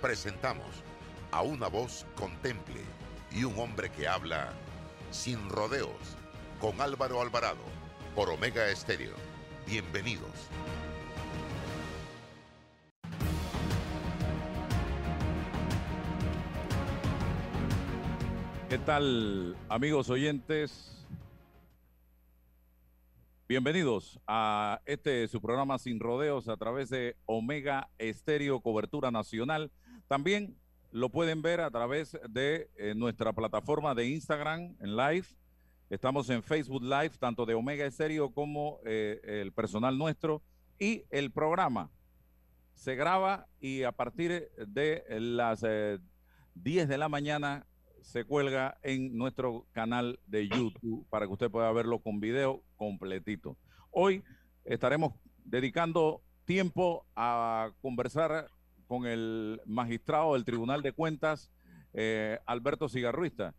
Presentamos a una voz contemple y un hombre que habla sin rodeos con Álvaro Alvarado por Omega Estéreo. Bienvenidos. ¿Qué tal amigos oyentes? Bienvenidos a este su programa Sin Rodeos a través de Omega Estéreo Cobertura Nacional. También lo pueden ver a través de eh, nuestra plataforma de Instagram en live. Estamos en Facebook Live, tanto de Omega Estéreo como eh, el personal nuestro. Y el programa se graba y a partir de las 10 eh, de la mañana se cuelga en nuestro canal de YouTube para que usted pueda verlo con video completito. Hoy estaremos dedicando tiempo a conversar con el magistrado del Tribunal de Cuentas, eh, Alberto Cigarruista,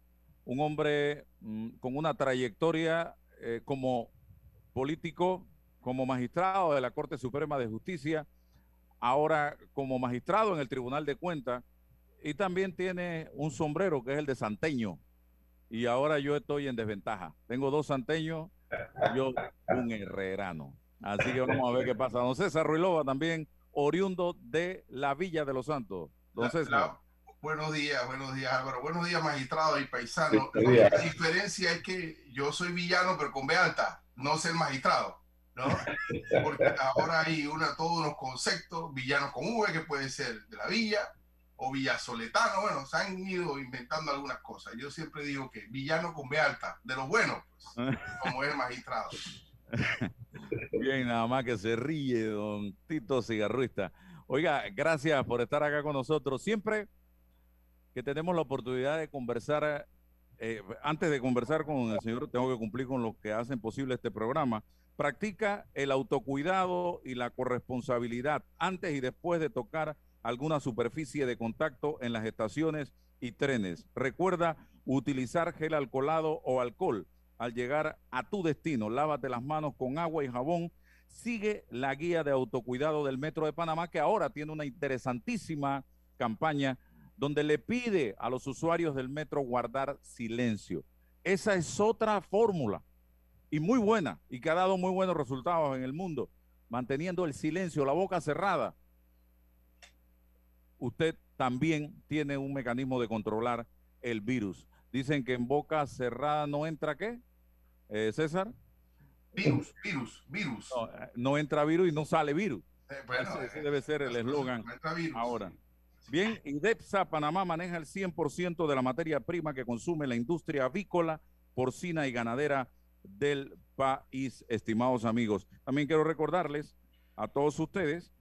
un hombre mm, con una trayectoria eh, como político, como magistrado de la Corte Suprema de Justicia, ahora como magistrado en el Tribunal de Cuentas y también tiene un sombrero que es el de santeño. Y ahora yo estoy en desventaja. Tengo dos santeños, yo un herrerano. Así que vamos a ver qué pasa. Don César Ruilova también, oriundo de la Villa de los Santos. Don César. buenos días, buenos días Álvaro. Buenos días magistrado y paisano. La diferencia es que yo soy villano pero con B alta, no ser magistrado. ¿no? Porque ahora hay una, todos unos conceptos, villano con V, que puede ser de la villa, o villasoletano, bueno, se han ido inventando algunas cosas. Yo siempre digo que villano con B alta, de lo bueno, pues, como es el magistrado. Bien, nada más que se ríe, don Tito Cigarruista. Oiga, gracias por estar acá con nosotros. Siempre que tenemos la oportunidad de conversar, eh, antes de conversar con el señor, tengo que cumplir con lo que hacen posible este programa. Practica el autocuidado y la corresponsabilidad antes y después de tocar alguna superficie de contacto en las estaciones y trenes. Recuerda utilizar gel alcoholado o alcohol al llegar a tu destino. Lávate las manos con agua y jabón. Sigue la guía de autocuidado del Metro de Panamá que ahora tiene una interesantísima campaña donde le pide a los usuarios del metro guardar silencio. Esa es otra fórmula y muy buena y que ha dado muy buenos resultados en el mundo, manteniendo el silencio, la boca cerrada usted también tiene un mecanismo de controlar el virus. Dicen que en boca cerrada no entra qué, eh, César. Virus, virus, virus. No, eh, entra virus y no sale virus. Eh, ese, debe ser el eslogan ahora. Bien, IDEPSA Panamá maneja el 100% de la materia prima que consume la industria avícola, porcina y ganadera del país, estimados amigos. También quiero recordarles a todos ustedes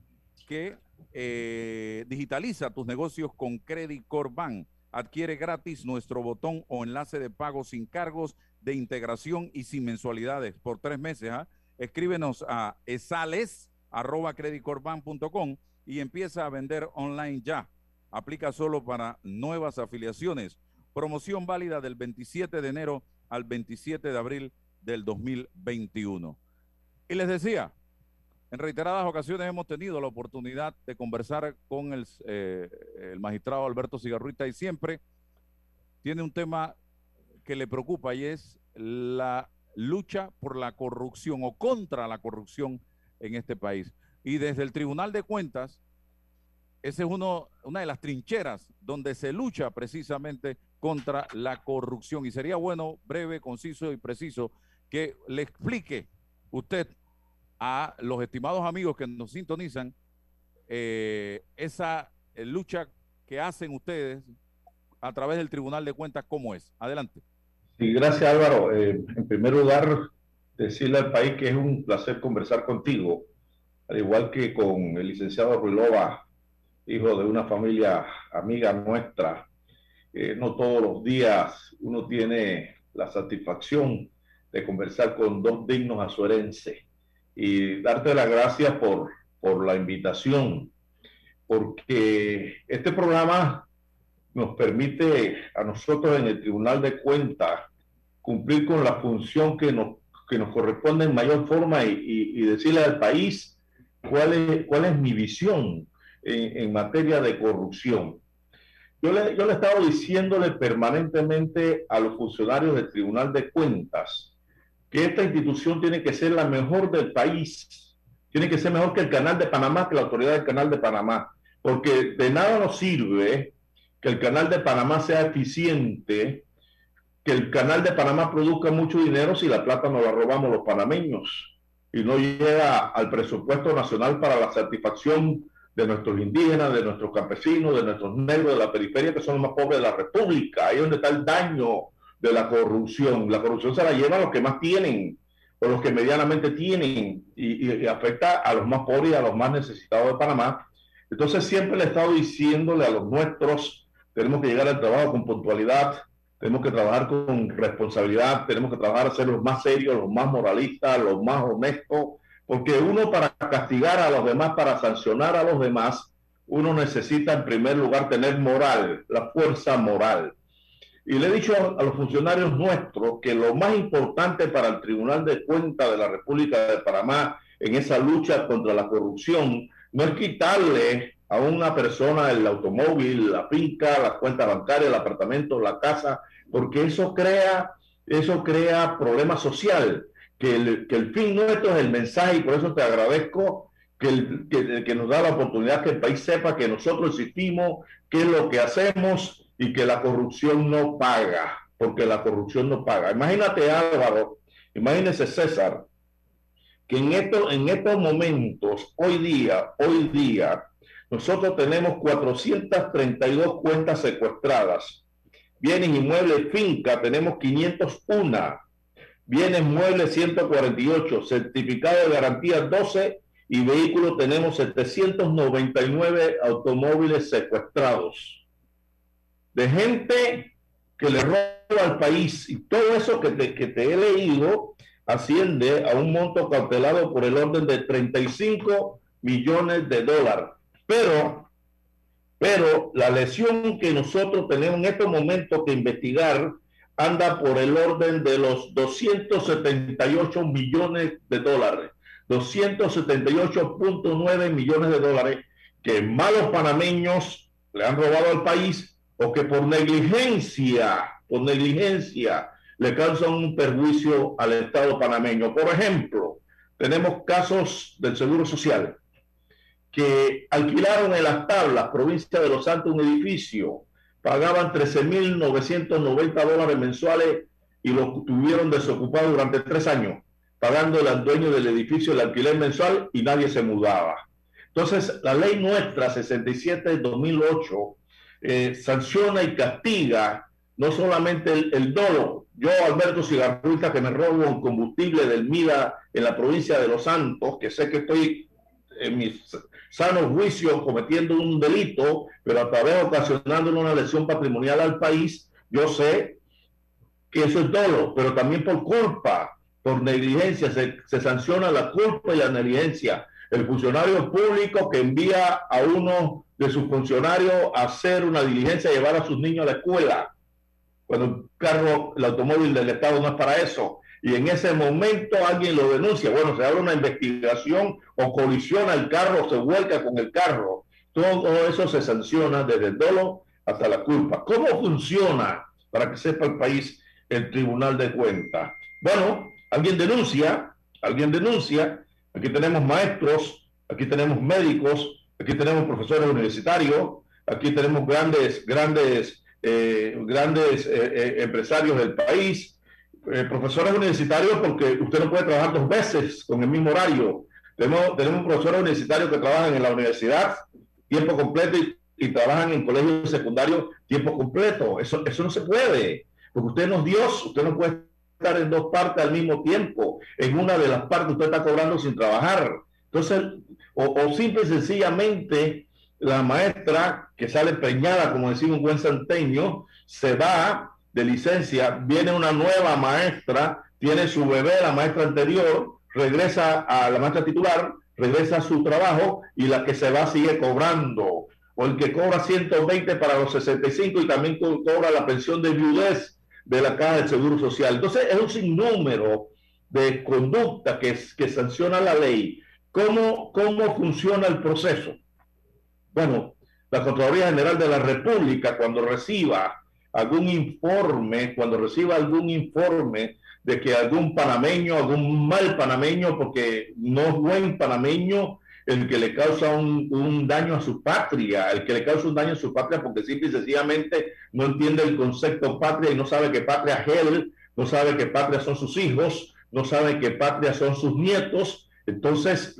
que eh, digitaliza tus negocios con Credit Corban. Adquiere gratis nuestro botón o enlace de pago sin cargos de integración y sin mensualidades por tres meses. ¿ah? Escríbenos a esales.creditcorban.com y empieza a vender online ya. Aplica solo para nuevas afiliaciones. Promoción válida del 27 de enero al 27 de abril del 2021. Y les decía, en reiteradas ocasiones hemos tenido la oportunidad de conversar con el, eh, el, magistrado Alberto Cigarruita y siempre tiene un tema que le preocupa y es la lucha por la corrupción o contra la corrupción en este país. Y desde el Tribunal de Cuentas, esa es uno, una de las trincheras donde se lucha precisamente contra la corrupción. Y sería bueno, breve, conciso y preciso, que le explique usted a los estimados amigos que nos sintonizan eh, esa eh, lucha que hacen ustedes a través del Tribunal de Cuentas, ¿cómo es? Adelante. Sí, gracias Álvaro. Eh, en primer lugar, decirle al país que es un placer conversar contigo, al igual que con el licenciado Ruilova, hijo de una familia amiga nuestra. Eh, no todos los días uno tiene la satisfacción de conversar con dos dignos azuerenses y darte las gracias por, por la invitación, porque este programa nos permite a nosotros en el Tribunal de Cuentas cumplir con la función que nos, que nos corresponde en mayor forma y, decirle al país cuál es, cuál es mi visión en, materia de corrupción. Yo le, yo le he estado diciéndole permanentemente a los funcionarios del Tribunal de Cuentas que esta institución tiene que ser la mejor del país, tiene que ser mejor que el Canal de Panamá, que la autoridad del Canal de Panamá, porque de nada nos sirve que el Canal de Panamá sea eficiente, que el Canal de Panamá produzca mucho dinero si la plata nos la robamos los panameños y no llega al presupuesto nacional para la satisfacción de nuestros indígenas, de nuestros campesinos, de nuestros negros de la periferia, que son los más pobres de la República. Ahí es donde está el daño de la corrupción. La corrupción se la lleva a los que más tienen, o los que medianamente tienen, y, afecta a los más pobres y a los más necesitados de Panamá. Entonces siempre le he estado diciéndole a los nuestros, tenemos que llegar al trabajo con puntualidad, tenemos que trabajar con responsabilidad, tenemos que trabajar a ser los más serios, los más moralistas, los más honestos, porque uno para castigar a los demás, para sancionar a los demás, uno necesita en primer lugar tener moral, la fuerza moral. Y le he dicho a, los funcionarios nuestros que lo más importante para el Tribunal de Cuentas de la República de Panamá en esa lucha contra la corrupción no es quitarle a una persona el automóvil, la finca, la cuenta bancaria, el apartamento, la casa, porque eso crea, eso crea problema social que el, que el fin nuestro es el mensaje y por eso te agradezco que, el, que, que, nos da la oportunidad que el país sepa que nosotros existimos, qué es lo que hacemos y que la corrupción no paga, porque la corrupción no paga. Imagínate Álvaro, imagínese César, que en, esto, en estos momentos, hoy día, hoy día, nosotros tenemos 432 cuentas secuestradas. Bienes inmuebles, finca, tenemos 501 bienes muebles 148, certificado de garantía 12 y vehículos tenemos 799 automóviles secuestrados. De gente que le roba al país y todo eso que te, que te he leído asciende a un monto cautelado por el orden de 35 millones de dólares. Pero, pero la lesión que nosotros tenemos en estos momentos que investigar anda por el orden de los 278 millones de dólares, 278.9 millones de dólares que malos panameños le han robado al país o que por negligencia, por negligencia le causan un perjuicio al Estado panameño. Por ejemplo, tenemos casos del Seguro Social que alquilaron en las tablas, provincia de Los Santos, un edificio pagaban 13.990 dólares mensuales y lo tuvieron desocupado durante tres años, pagando al dueño del edificio el alquiler mensual y nadie se mudaba. Entonces, la ley nuestra 67 de 2008 eh, sanciona y castiga no solamente el, dolo. Yo, Alberto Cigarruita, que me robo un combustible del MIDA en la provincia de Los Santos, que sé que estoy en mis sano juicio cometiendo un delito, pero a través ocasionando una lesión patrimonial al país, yo sé que eso es dolo, pero también por culpa, por negligencia, se, se sanciona la culpa y la negligencia. El funcionario público que envía a uno de sus funcionarios a hacer una diligencia, a llevar a sus niños a la escuela, cuando el carro, el automóvil del Estado no es para eso y en ese momento alguien lo denuncia. Bueno, se abre una investigación o colisiona el carro, se vuelca con el carro. Todo eso se sanciona desde el dolo hasta la culpa. ¿Cómo funciona, para que sepa el país, el Tribunal de Cuentas? Bueno, alguien denuncia, alguien denuncia, aquí tenemos maestros, aquí tenemos médicos, aquí tenemos profesores universitarios, aquí tenemos grandes, grandes, eh, grandes eh, eh, empresarios del país, profesores universitarios porque usted no puede trabajar dos veces con el mismo horario. Tenemos, tenemos profesores universitarios que trabajan en la universidad tiempo completo y, trabajan en colegios secundarios tiempo completo. Eso, eso no se puede, porque usted no es Dios, usted no puede estar en dos partes al mismo tiempo. En una de las partes usted está cobrando sin trabajar. Entonces, o, simple y sencillamente la maestra que sale preñada, como decía un buen santeño, se va de licencia, viene una nueva maestra, tiene su bebé, la maestra anterior, regresa a la maestra titular, regresa a su trabajo y la que se va sigue cobrando. O el que cobra 120 para los 65 y también cobra la pensión de viudez de la Caja del Seguro Social. Entonces es un sinnúmero de conducta que, que sanciona la ley. ¿Cómo, ¿Cómo funciona el proceso? Bueno, la Contraloría General de la República, cuando reciba algún informe, cuando reciba algún informe de que algún panameño, algún mal panameño, porque no es buen panameño el que le causa un, daño a su patria, el que le causa un daño a su patria porque simple y sencillamente no entiende el concepto patria y no sabe que patria es él, no sabe que patria son sus hijos, no sabe que patria son sus nietos, entonces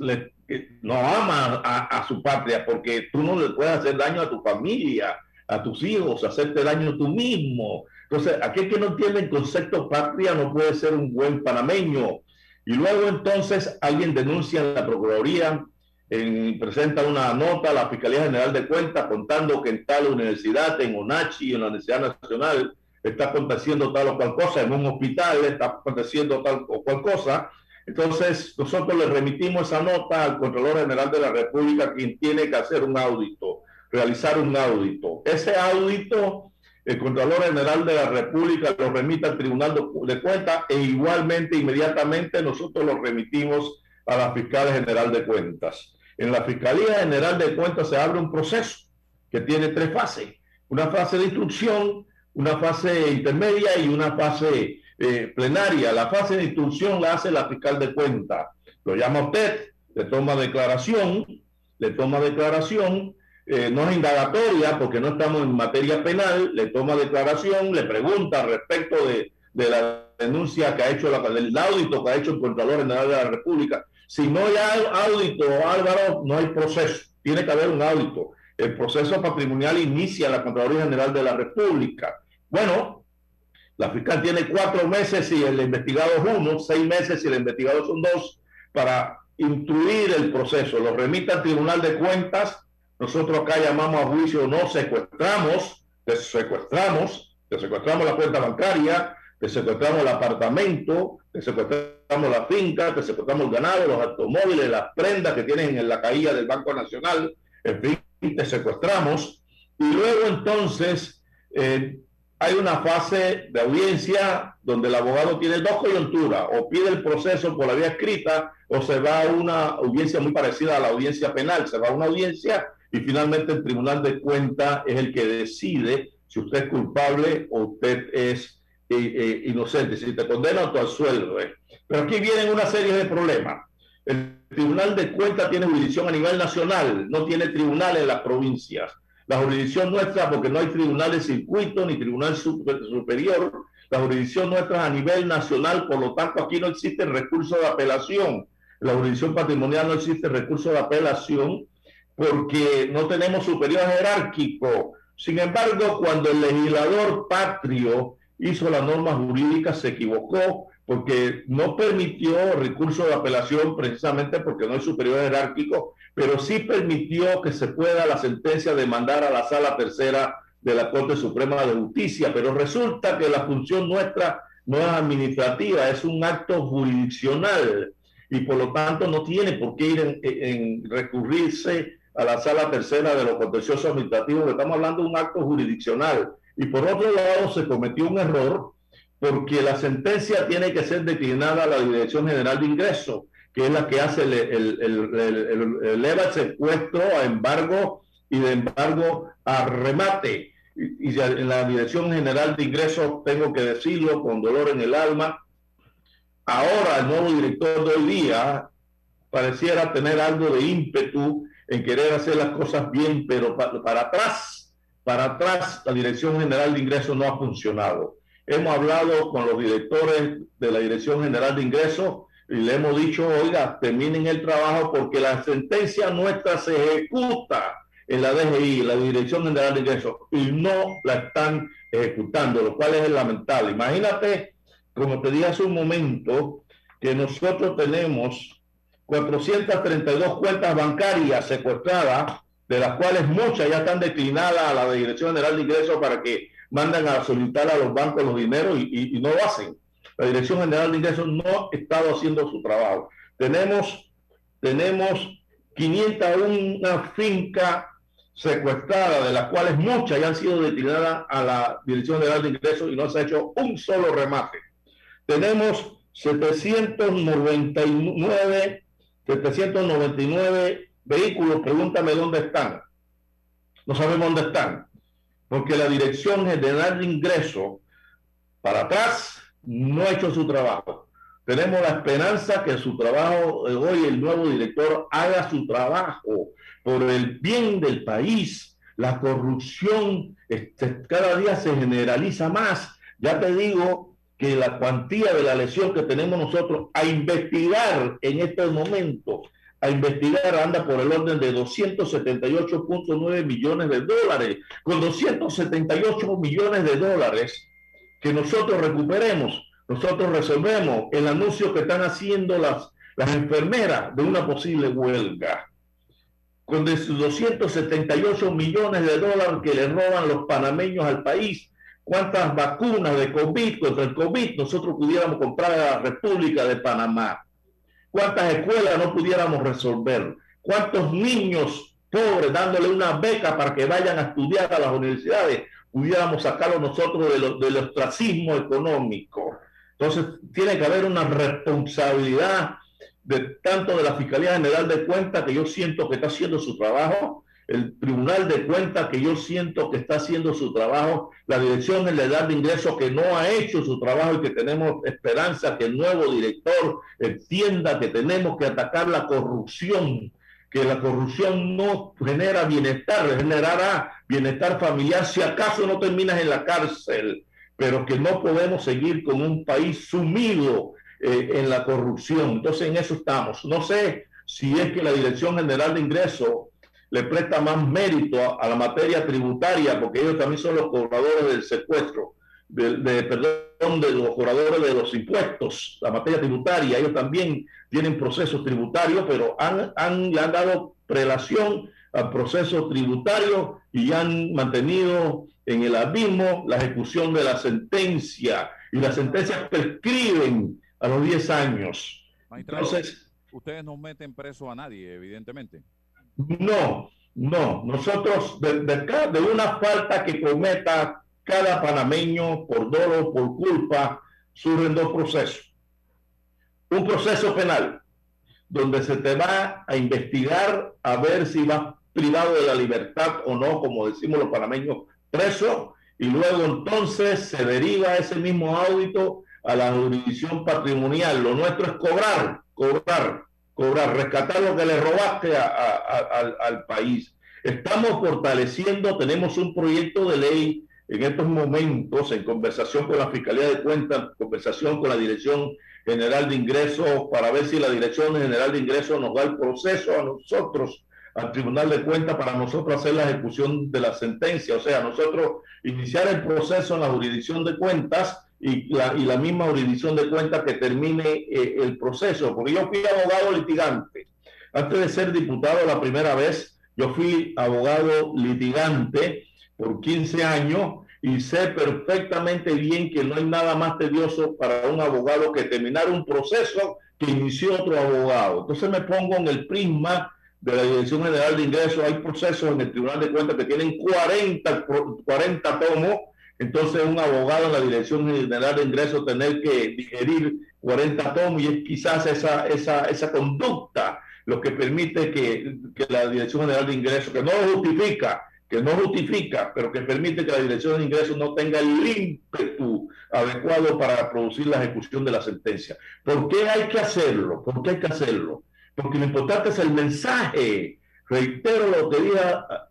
no ama a, su patria porque tú no le puedes hacer daño a tu familia, a tus hijos, hacerte daño tú mismo. Entonces, aquel que no entiende el concepto patria no puede ser un buen panameño. Y luego entonces alguien denuncia en la Procuraduría, presenta una nota a la Fiscalía General de Cuentas contando que en tal universidad, en ONACHI, en la Universidad Nacional, está aconteciendo tal o cual cosa, en un hospital está aconteciendo tal o cual cosa, entonces, nosotros le remitimos esa nota al Contralor General de la República, quien tiene que hacer un audito, realizar un audito. Ese audito, el Contralor General de la República lo remite al Tribunal de Cuentas e igualmente, inmediatamente, nosotros lo remitimos a la Fiscal General de Cuentas. En la Fiscalía General de Cuentas se abre un proceso que tiene tres fases. Una fase de instrucción, una fase intermedia y una fase eh, plenaria. La fase de instrucción la hace la fiscal de cuenta. Lo llama usted, le toma declaración, le toma declaración, eh, no es indagatoria porque no estamos en materia penal, le toma declaración, le pregunta respecto de, de la denuncia que ha hecho, la, del audito que ha hecho el Contralor General de la República. Si no hay audito, Álvaro, no hay proceso. Tiene que haber un audito. El proceso patrimonial inicia la Contraloría General de la República. Bueno, la fiscal tiene cuatro meses y el investigado es uno, seis meses y el investigado son dos, para instruir el proceso. Lo remite al Tribunal de Cuentas. Nosotros acá llamamos a juicio, no secuestramos, secuestramos, secuestramos la cuenta bancaria, secuestramos el apartamento, secuestramos la finca, secuestramos el ganado, los automóviles, las prendas que tienen en la caída del Banco Nacional, en fin, te secuestramos. Y luego entonces eh, hay una fase de audiencia donde el abogado tiene dos coyunturas, o pide el proceso por la vía escrita o se va a una audiencia muy parecida a la audiencia penal, se va a una audiencia y finalmente el Tribunal de Cuentas es el que decide si usted es culpable o usted es inocente, si te condena o te sueldo. Eh. Pero aquí vienen una serie de problemas. El Tribunal de Cuentas tiene jurisdicción a nivel nacional, no tiene tribunal en las provincias la jurisdicción nuestra, porque no hay tribunal de circuito ni tribunal superior, la jurisdicción nuestra a nivel nacional, por lo tanto aquí no existe recurso de apelación. La jurisdicción patrimonial no existe recurso de apelación porque no tenemos superior jerárquico. Sin embargo, cuando el legislador patrio hizo la norma jurídica, se equivocó porque no permitió recurso de apelación precisamente porque no hay superior jerárquico pero sí permitió que se pueda la sentencia de mandar a la sala tercera de la Corte Suprema de Justicia, pero resulta que la función nuestra no es administrativa, es un acto jurisdiccional y por lo tanto no tiene por qué ir en, recurrirse a la sala tercera de los contenciosos administrativos, estamos hablando de un acto jurisdiccional. Y por otro lado se cometió un error porque la sentencia tiene que ser declinada a la Dirección General de Ingresos que es la que hace el, el, el, secuestro a embargo y de embargo a remate. Y, en la Dirección General de Ingresos, tengo que decirlo con dolor en el alma, ahora el nuevo director de hoy día pareciera tener algo de ímpetu en querer hacer las cosas bien, pero para atrás, para atrás, la Dirección General de Ingresos no ha funcionado. Hemos hablado con los directores de la Dirección General de Ingresos y le hemos dicho, oiga, terminen el trabajo porque la sentencia nuestra se ejecuta en la DGI, la Dirección General de Ingresos, y no la están ejecutando, lo cual es lamentable. Imagínate, como te dije hace un momento, que nosotros tenemos 432 cuentas bancarias secuestradas de las cuales muchas ya están declinadas a la Dirección General de Ingresos para que mandan a solicitar a los bancos los dineros y, no lo hacen. La Dirección General de Ingresos no ha estado haciendo su trabajo. Tenemos, tenemos 501 fincas secuestradas, de las cuales muchas ya han sido destinadas a la Dirección General de Ingresos y no se ha hecho un solo remate. Tenemos 799, 799 vehículos, pregúntame dónde están. No sabemos dónde están, porque la Dirección General de Ingresos para atrás no ha hecho su trabajo. Tenemos la esperanza que su trabajo, hoy el nuevo director haga su trabajo por el bien del país. La corrupción este, cada día se generaliza más. Ya te digo que la cuantía de la lesión que tenemos nosotros a investigar en este momento, a investigar anda por el orden de 278.9 millones de dólares. Con 278 millones de dólares que nosotros recuperemos, nosotros resolvemos el anuncio que están haciendo las, las enfermeras de una posible huelga. Con 278 millones de dólares que le roban los panameños al país, cuántas vacunas de COVID contra el COVID nosotros pudiéramos comprar a la República de Panamá, cuántas escuelas no pudiéramos resolver, cuántos niños pobres dándole una beca para que vayan a estudiar a las universidades, pudiéramos sacarlo nosotros del ostracismo económico. Entonces, tiene que haber una responsabilidad de tanto de la Fiscalía General de Cuentas, que yo siento que está haciendo su trabajo, el Tribunal de Cuentas, que yo siento que está haciendo su trabajo, la Dirección General de Ingresos, que no ha hecho su trabajo y que tenemos esperanza que el nuevo director entienda que tenemos que atacar la corrupción, que la corrupción no genera bienestar, generará bienestar familiar si acaso no terminas en la cárcel, pero que no podemos seguir con un país sumido eh, en la corrupción. Entonces en eso estamos. No sé si es que la Dirección General de Ingresos le presta más mérito a, la materia tributaria, porque ellos también son los cobradores del secuestro, de, perdón, de los cobradores de los impuestos, la materia tributaria, ellos también tienen procesos tributarios, pero han, han, le han dado prelación al proceso tributario y han mantenido en el abismo la ejecución de la sentencia. Y las sentencias prescriben a los 10 años. Entonces, ustedes no meten preso a nadie, evidentemente. No, no. Nosotros, de, de, una falta que cometa cada panameño por dolo, por culpa, surgen dos procesos. Un proceso penal, donde se te va a investigar a ver si vas privado de la libertad o no, como decimos los panameños, preso, y luego entonces se deriva ese mismo audito a la jurisdicción patrimonial. Lo nuestro es cobrar, cobrar, cobrar, rescatar lo que le robaste al país. Estamos fortaleciendo, tenemos un proyecto de ley en estos momentos en conversación con la Fiscalía de Cuentas, conversación con la Dirección General de Ingresos, para ver si la Dirección General de Ingresos nos da el proceso a nosotros al Tribunal de Cuentas para nosotros hacer la ejecución de la sentencia, o sea, nosotros iniciar el proceso en la jurisdicción de cuentas y la, y la misma jurisdicción de cuentas que termine eh, el proceso, porque yo fui abogado litigante. Antes de ser diputado la primera vez, yo fui abogado litigante por 15 años y sé perfectamente bien que no hay nada más tedioso para un abogado que terminar un proceso que inició otro abogado. Entonces me pongo en el prisma de la Dirección General de Ingresos, hay procesos en el Tribunal de Cuentas que tienen 40, 40 tomos, entonces un abogado en la Dirección General de Ingresos tener que digerir 40 tomos y es quizás esa, esa, esa conducta lo que permite que, que la Dirección General de Ingresos, que no justifica, que no justifica, pero que permite que la Dirección de Ingresos no tenga el ímpetu adecuado para producir la ejecución de la sentencia. ¿Por qué hay que hacerlo? ¿Por qué hay que hacerlo? porque lo importante es el mensaje. Reitero lo que dije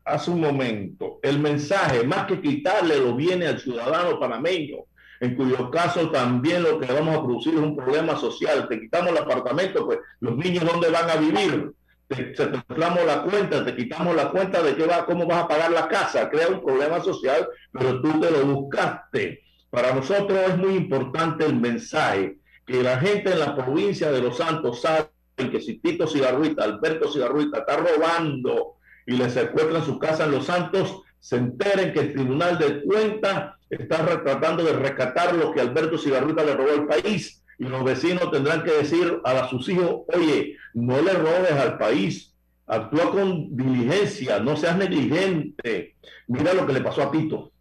hace un momento, el mensaje, más que quitarle lo viene al ciudadano panameño, en cuyo caso también lo que vamos a producir es un problema social. Te quitamos el apartamento, pues los niños dónde van a vivir, te, quitamos la cuenta, te quitamos la cuenta de qué va, cómo vas a pagar la casa, crea un problema social, pero tú te lo buscaste. Para nosotros es muy importante el mensaje, que la gente en la provincia de Los Santos sabe que si Tito Cigarruita, Alberto Cigarruita está robando y le secuestran su casa en Los Santos, se enteren que el Tribunal de Cuentas está tratando de rescatar lo que Alberto Cigarruta le robó al país. Y los vecinos tendrán que decir a sus hijos, oye, no le robes al país, actúa con diligencia, no seas negligente. Mira lo que le pasó a Tito,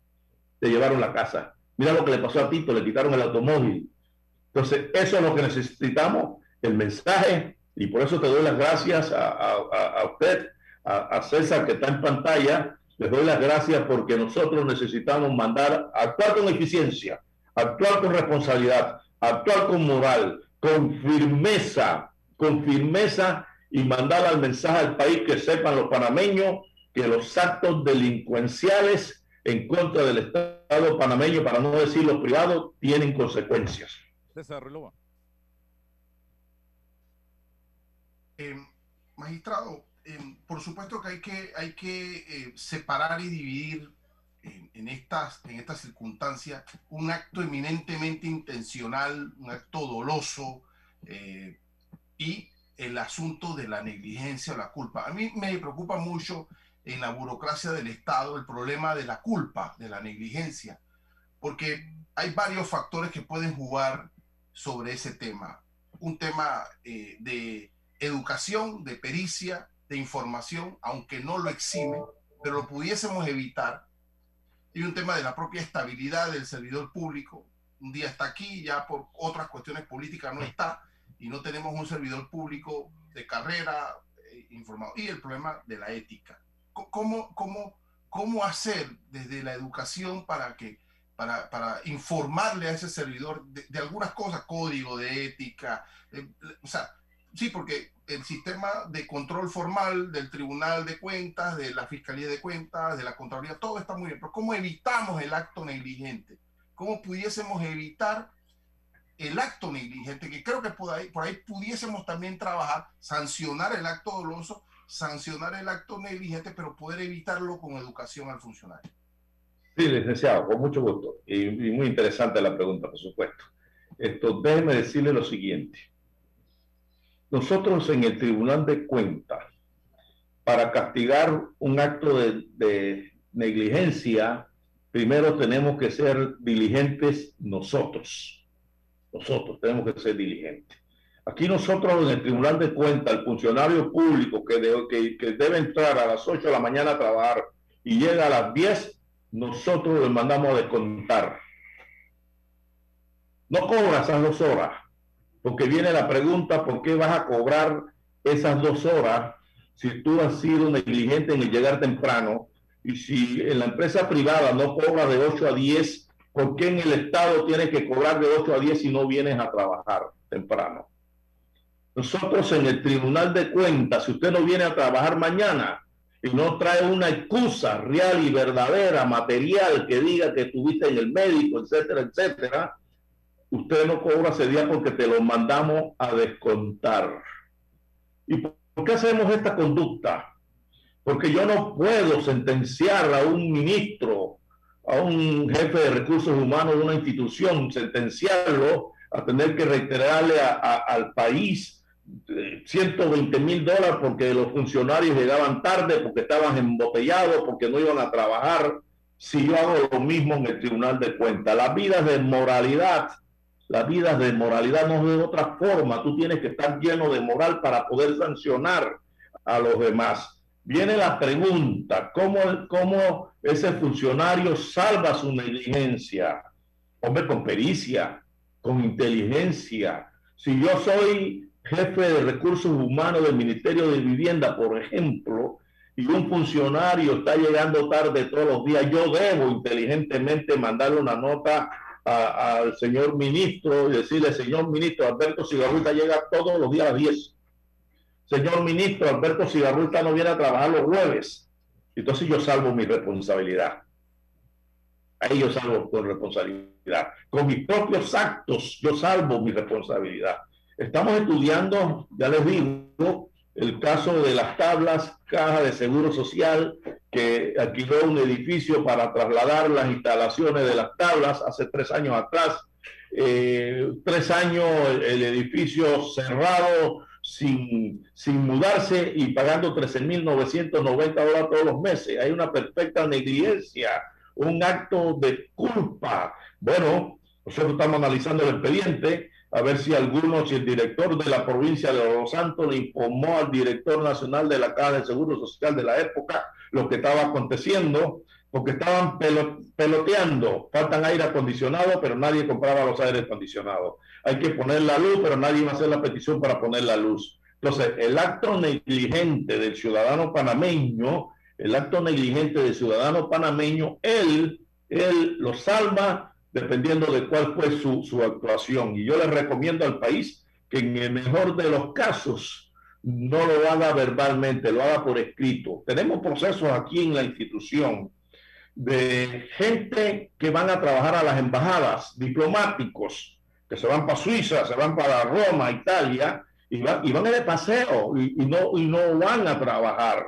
le llevaron la casa. Mira lo que le pasó a Tito, le quitaron el automóvil. Entonces, eso es lo que necesitamos, el mensaje, y por eso te doy las gracias a, usted, a, César que está en pantalla, les doy las gracias porque nosotros necesitamos mandar, actuar con eficiencia, actuar con responsabilidad, actuar con moral, con firmeza, con firmeza y mandar al mensaje al país que sepan los panameños que los actos delincuenciales en contra del Estado panameño, para no decir los privados, tienen consecuencias. César eh, magistrado, eh, por supuesto que hay que, hay que eh, separar y dividir en, estas, en circunstancias un acto eminentemente intencional, un acto doloso y el asunto de la negligencia o la culpa. A mí me preocupa mucho en la burocracia del Estado el problema de la culpa, de la negligencia, porque hay varios factores que pueden jugar sobre ese tema. Un tema de educación, de pericia, de información, aunque no lo exime, pero lo pudiésemos evitar. Y un tema de la propia estabilidad del servidor público. Un día está aquí, ya por otras cuestiones políticas no está, y no tenemos un servidor público de carrera eh, informado. Y el problema de la ética. ¿Cómo, cómo, ¿Cómo hacer desde la educación para que para, para informarle a ese servidor de, algunas cosas, código de ética, eh, o sea, sí, porque el sistema de control formal del Tribunal de Cuentas, de la Fiscalía de Cuentas, de la Contraloría, todo está muy bien, pero ¿cómo evitamos el acto negligente? ¿Cómo pudiésemos evitar el acto negligente? Que creo que por ahí, pudiésemos también trabajar, sancionar el acto doloso, sancionar el acto negligente, pero poder evitarlo con educación al funcionario. Sí, licenciado, con mucho gusto. Y, muy interesante la pregunta, por supuesto. Esto, déjeme decirle lo siguiente. Nosotros en el Tribunal de Cuentas, para castigar un acto de, negligencia, primero tenemos que ser diligentes nosotros. Nosotros tenemos que ser diligentes. Aquí nosotros en el Tribunal de Cuentas, el funcionario público que, debe entrar a las 8 de la mañana a trabajar y llega a las 10, nosotros le mandamos a descontar. No cobra esas dos horas, porque viene la pregunta, ¿por qué vas a cobrar esas dos horas si tú has sido negligente en llegar temprano? Y si en la empresa privada no cobra de 8 a 10, ¿por qué en el Estado tienes que cobrar de 8 a 10 si no vienes a trabajar temprano? Nosotros en el Tribunal de Cuentas, si usted no viene a trabajar mañana, y no trae una excusa real y verdadera, material, que diga que estuviste en el médico, etcétera, etcétera, usted no cobra ese día porque te lo mandamos a descontar. ¿Y por qué hacemos esta conducta? Porque yo no puedo sentenciar a un ministro, a un jefe de recursos humanos de una institución, sentenciarlo a tener que reiterarle al país 120 mil dólares porque los funcionarios llegaban tarde, porque estaban embotellados, porque no iban a trabajar. Si yo hago lo mismo en el Tribunal de Cuentas, las vidas de moralidad, las vidas de moralidad no es de otra forma. Tú tienes que estar lleno de moral para poder sancionar a los demás. Viene la pregunta, ¿cómo, cómo ese funcionario salva su negligencia? Hombre, con pericia, con inteligencia. Si yo soy jefe de recursos humanos del Ministerio de Vivienda, por ejemplo, y un funcionario está llegando tarde todos los días, yo debo inteligentemente mandarle una nota al señor ministro y decirle, señor ministro, Alberto Cigarruita llega todos los días a las 10. Señor ministro, Alberto Cigarruita no viene a trabajar los jueves. Entonces yo salvo mi responsabilidad. Ahí yo salvo con responsabilidad. Con mis propios actos yo salvo mi responsabilidad. Estamos estudiando, ya les digo, el caso de las tablas, caja de seguro social, que alquiló un edificio para trasladar las instalaciones de las tablas hace tres años atrás. Eh, tres años el, edificio cerrado, sin, sin mudarse y pagando 13.990 dólares todos los meses. Hay una perfecta negligencia, un acto de culpa. Bueno, nosotros estamos analizando el expediente a ver si alguno, si el director de la provincia de Los Santos le informó al director nacional de la Caja de Seguro Social de la época lo que estaba aconteciendo, porque estaban peloteando, faltan aire acondicionado, pero nadie compraba los aires acondicionados. Hay que poner la luz, pero nadie va a hacer la petición para poner la luz. Entonces, el acto negligente del ciudadano panameño, el acto negligente del ciudadano panameño, él, él lo salva dependiendo de cuál fue su, su actuación. Y yo le recomiendo al país que en el mejor de los casos no lo haga verbalmente, lo haga por escrito. Tenemos procesos aquí en la institución de gente que van a trabajar a las embajadas, diplomáticos, que se van para Suiza, se van para Roma, Italia, y, van, y van de paseo y, y, no, y no van a trabajar.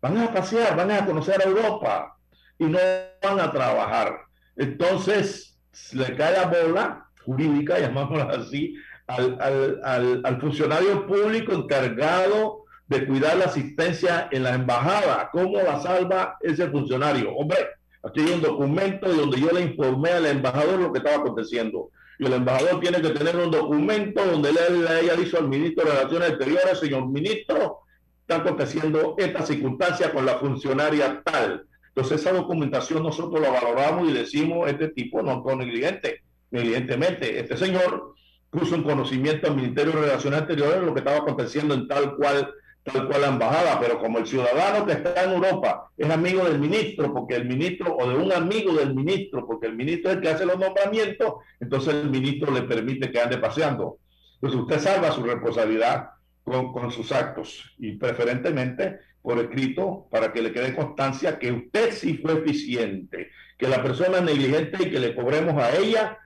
Van a pasear, van a conocer Europa y no van a trabajar. Entonces, le cae la bola jurídica, llamámosla así, al, al, al, funcionario público encargado de cuidar la asistencia en la embajada. ¿Cómo la salva ese funcionario? Hombre, aquí hay un documento donde yo le informé al embajador lo que estaba aconteciendo. Y el embajador tiene que tener un documento donde le, le haya dicho al ministro de Relaciones Exteriores, señor ministro, está aconteciendo esta circunstancia con la funcionaria tal. Entonces esa documentación nosotros la valoramos y decimos, este tipo no fue negligente, negligentemente. Este señor puso en conocimiento al Ministerio de Relaciones Exteriores lo que estaba aconteciendo en tal cual tal cual la embajada, pero como el ciudadano que está en Europa es amigo del ministro, porque el ministro, o de un amigo del ministro, porque el ministro es el que hace los nombramientos, entonces el ministro le permite que ande paseando. Entonces usted salva su responsabilidad con, con sus actos y preferentemente por escrito para que le quede constancia que usted sí fue eficiente, que la persona negligente y que le cobremos a ella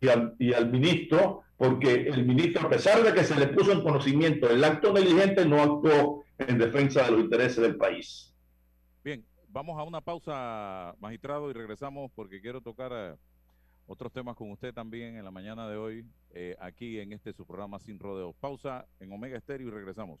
y al, y al, ministro, porque el ministro, a pesar de que se le puso en conocimiento el acto negligente, no actuó en defensa de los intereses del país. Bien, vamos a una pausa, magistrado, y regresamos porque quiero tocar eh, otros temas con usted también en la mañana de hoy, eh, aquí en este su programa Sin Rodeos. Pausa en Omega Estéreo y regresamos.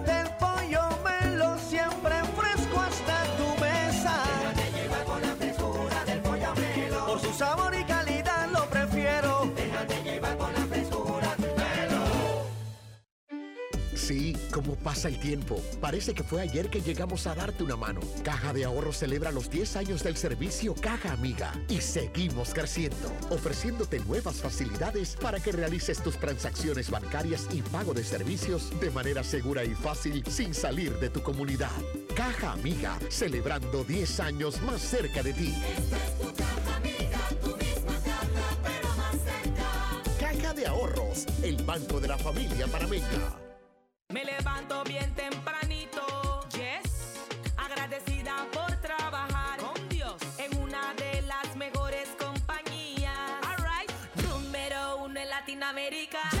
Sí, como pasa el tiempo. Parece que fue ayer que llegamos a darte una mano. Caja de Ahorros celebra los 10 años del servicio Caja Amiga y seguimos creciendo, ofreciéndote nuevas facilidades para que realices tus transacciones bancarias y pago de servicios de manera segura y fácil sin salir de tu comunidad. Caja Amiga, celebrando 10 años más cerca de ti. Tu caja amiga, misma caja, pero más cerca. Caja de Ahorros, el banco de la familia panameña. Me levanto bien tempranito, yes, agradecida por trabajar con Dios en una de las mejores compañías. Alright, número uno en Latinoamérica.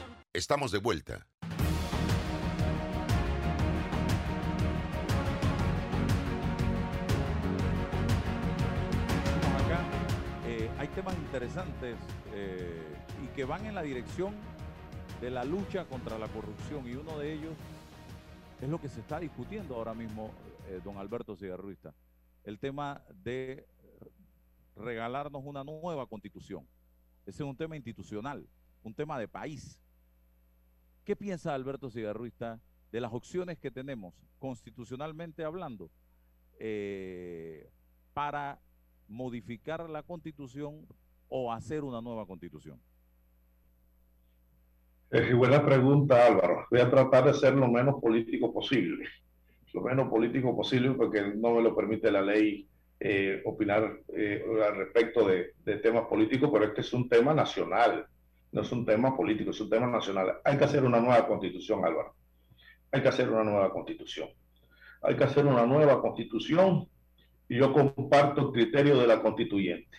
Estamos de vuelta. acá eh, hay temas interesantes eh, y que van en la dirección de la lucha contra la corrupción y uno de ellos es lo que se está discutiendo ahora mismo, eh, don Alberto Cigarruista, el tema de regalarnos una nueva constitución. Ese es un tema institucional, un tema de país. ¿Qué piensa Alberto Cigarruista de las opciones que tenemos, constitucionalmente hablando, eh, para modificar la constitución o hacer una nueva constitución? Eh, buena pregunta, Álvaro. Voy a tratar de ser lo menos político posible. Lo menos político posible porque no me lo permite la ley eh, opinar eh, al respecto de, de temas políticos, pero este es un tema nacional, no es un tema político, es un tema nacional. Hay que hacer una nueva constitución, Álvaro. Hay que hacer una nueva constitución. Hay que hacer una nueva constitución y yo comparto el criterio de la constituyente.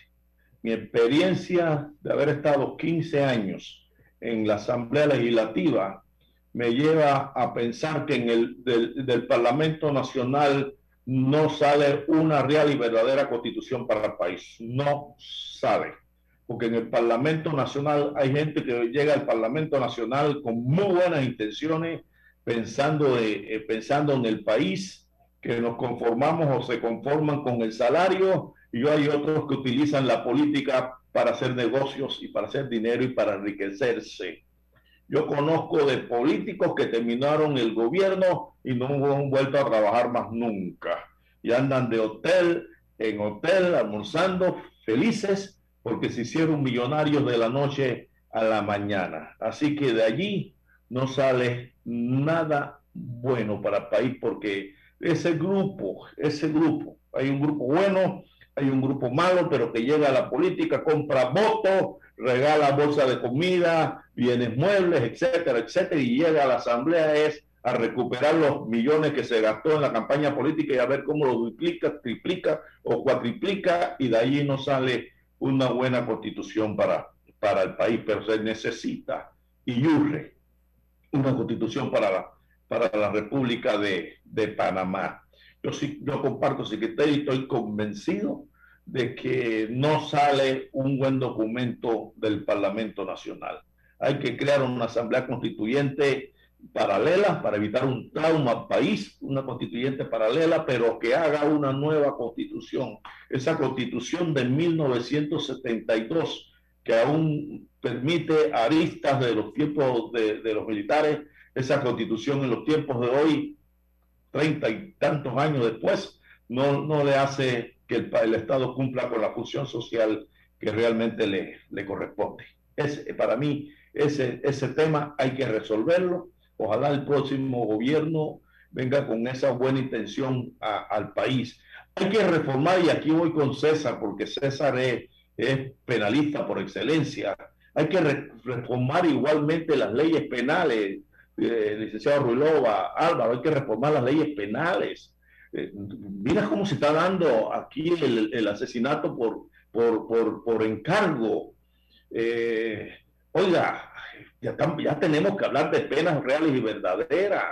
Mi experiencia de haber estado 15 años en la Asamblea Legislativa me lleva a pensar que en el del, del, Parlamento Nacional no sale una real y verdadera constitución para el país. No sale. Porque en el Parlamento Nacional hay gente que llega al Parlamento Nacional con muy buenas intenciones, pensando, de, eh, pensando en el país, que nos conformamos o se conforman con el salario, y hay otros que utilizan la política para hacer negocios y para hacer dinero y para enriquecerse. Yo conozco de políticos que terminaron el gobierno y no han vuelto a trabajar más nunca. Y andan de hotel en hotel almorzando felices porque se hicieron millonarios de la noche a la mañana. Así que de allí no sale nada bueno para el país porque ese grupo, ese grupo, hay un grupo bueno hay un grupo malo, pero que llega a la política, compra votos, regala bolsa de comida, bienes muebles, etcétera, etcétera, y llega a la asamblea es a recuperar los millones que se gastó en la campaña política y a ver cómo lo duplica, triplica o cuatriplica, y de ahí no sale una buena constitución para, para el país, pero se necesita y urge una constitución para la, para la República de, de Panamá. Yo sí, yo comparto secretario y estoy convencido de que no sale un buen documento del Parlamento Nacional. Hay que crear una asamblea constituyente paralela para evitar un trauma país, una constituyente paralela, pero que haga una nueva constitución. Esa constitución de 1972, que aún permite aristas de los tiempos de, de los militares, esa constitución en los tiempos de hoy treinta y tantos años después, no, no le hace que el, el, Estado cumpla con la función social que realmente le, le corresponde. Es, para mí, ese, ese tema hay que resolverlo. Ojalá el próximo gobierno venga con esa buena intención al país. Hay que reformar, y aquí voy con César, porque César es, penalista por excelencia. Hay que re, reformar igualmente las leyes penales, eh, licenciado Ruilova, Álvaro, hay que reformar las leyes penales. Eh, mira cómo se está dando aquí el, el asesinato por, por, por, por encargo. Eh, oiga, ya, ya, tenemos que hablar de penas reales y verdaderas.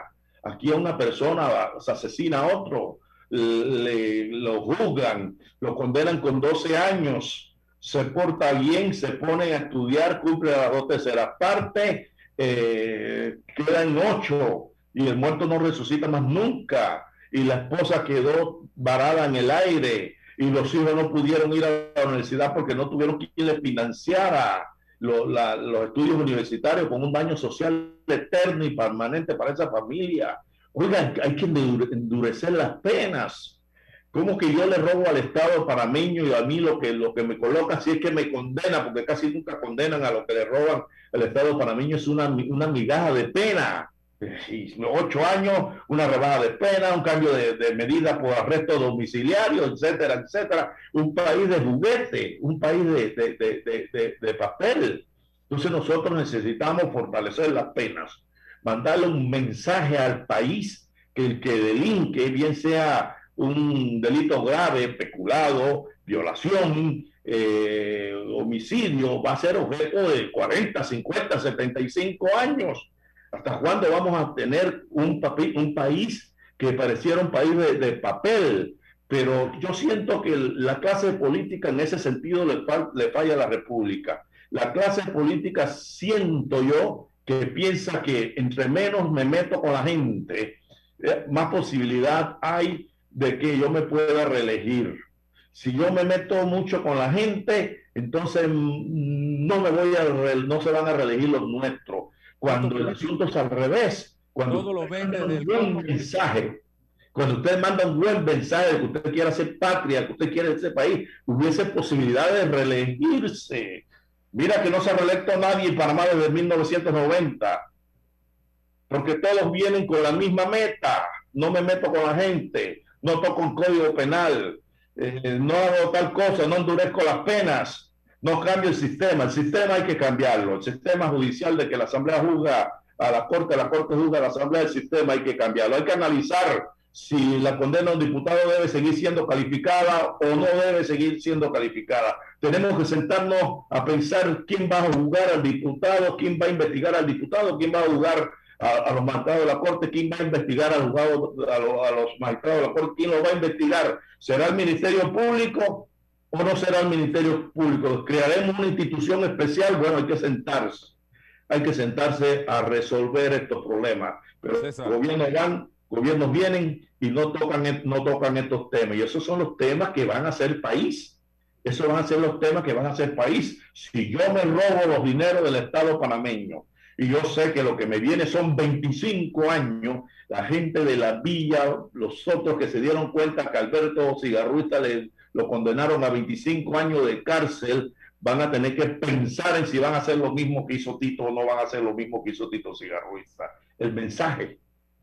Aquí a una persona se asesina a otro, le, lo juzgan, lo condenan con 12 años, se porta bien, se pone a estudiar, cumple las dos terceras partes eh, quedan ocho y el muerto no resucita más nunca y la esposa quedó varada en el aire y los hijos no pudieron ir a la universidad porque no tuvieron quien les financiara lo- la- los estudios universitarios con un daño social eterno y permanente para esa familia. Oigan, hay que endure- endurecer las penas. ¿Cómo que yo le robo al Estado panameño y a mí lo que, lo que me coloca, si es que me condena, porque casi nunca condenan a lo que le roban al Estado panameño, es una, una migaja de pena? Ocho años, una rebaja de pena, un cambio de, de medida por arresto domiciliario, etcétera, etcétera. Un país de juguete, un país de- de- de papel. Entonces nosotros necesitamos fortalecer las penas, mandarle un mensaje al país que el que delinque, bien sea un delito grave, peculado, violación, eh, homicidio, va a ser objeto de 40, 50, 75 años. ¿Hasta cuándo vamos a tener un, país que pareciera un país de, papel? Pero yo siento que la clase política en ese sentido le, fal- le falla a la República. La clase política siento yo que piensa que entre menos me meto con la gente, eh, más posibilidad hay de que yo me pueda reelegir. Si yo me meto mucho con la gente, entonces mm, no me voy a no se van a reelegir los nuestros. Cuando el asunto es al revés, cuando Todo lo vende un buen mensaje, cuando usted manda un buen mensaje de que usted quiere hacer patria, que usted quiere ese país, hubiese posibilidad de reelegirse. Mira que no se ha reelecto nadie en Panamá desde 1990 porque todos vienen con la misma meta. No me meto con la gente, no toco un código penal, eh, no hago tal cosa, no endurezco las penas, no cambio el sistema. El sistema hay que cambiarlo. El sistema judicial de que la Asamblea juzga a la Corte, la Corte juzga a la Asamblea, el sistema hay que cambiarlo. Hay que analizar si la condena a un diputado debe seguir siendo calificada o no debe seguir siendo calificada. Tenemos que sentarnos a pensar quién va a juzgar al diputado, quién va a investigar al diputado, quién va a juzgar a, los magistrados de la Corte, quién va a investigar al juzgado, a, a los magistrados de la Corte, quién lo va a investigar. ¿Será el Ministerio Público o no será el Ministerio Público? ¿Crearemos una institución especial? Bueno, hay que sentarse. Hay que sentarse a resolver estos problemas. Pero gobiernos van, gobiernos vienen y no tocan, et- no tocan estos temas. Y esos son los temas que van a ser país. Esos van a ser los temas que van a ser país. Si yo me robo los dineros del Estado panameño y yo sé que lo que me viene son 25 años, la gente de la villa, los otros que se dieron cuenta que Alberto Cigarruita le, lo condenaron a 25 años de cárcel, van a tener que pensar en si van a hacer lo mismo que hizo Tito o no van a hacer lo mismo que hizo Tito Cigarruita. El mensaje,